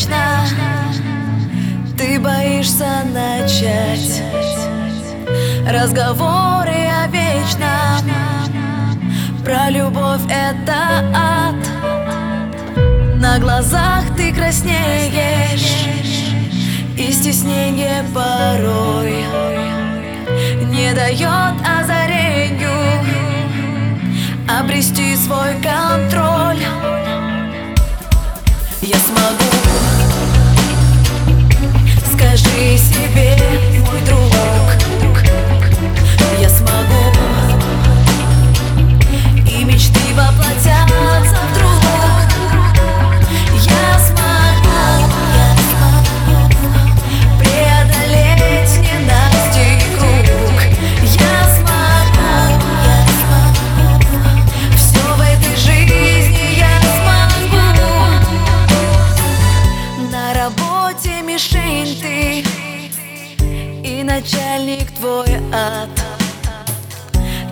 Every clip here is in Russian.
вечно Ты боишься начать Разговоры о вечном Про любовь это ад. На глазах ты краснеешь И стеснение порой Не дает озарению Обрести свой контроль твой ад.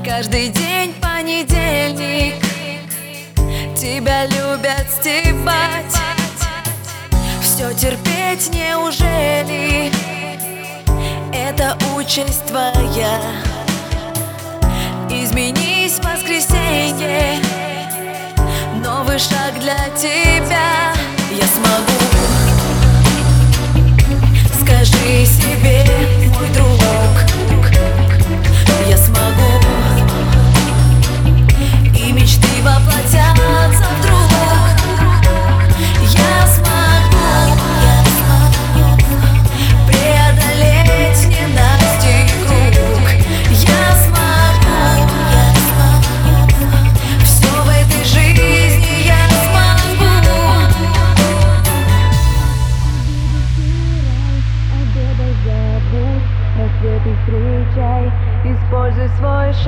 Каждый день понедельник. Тебя любят стебать. Все терпеть неужели? Это участь твоя. Изменись в воскресенье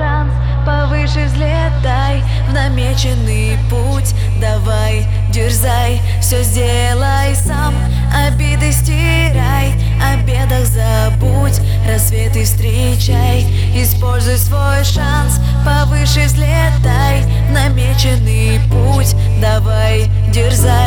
шанс Повыше взлетай в намеченный путь. Давай, дерзай, все сделай сам. Обиды стирай, о бедах забудь. Рассветы встречай, используй свой шанс Повыше взлетай в намеченный путь. Давай, дерзай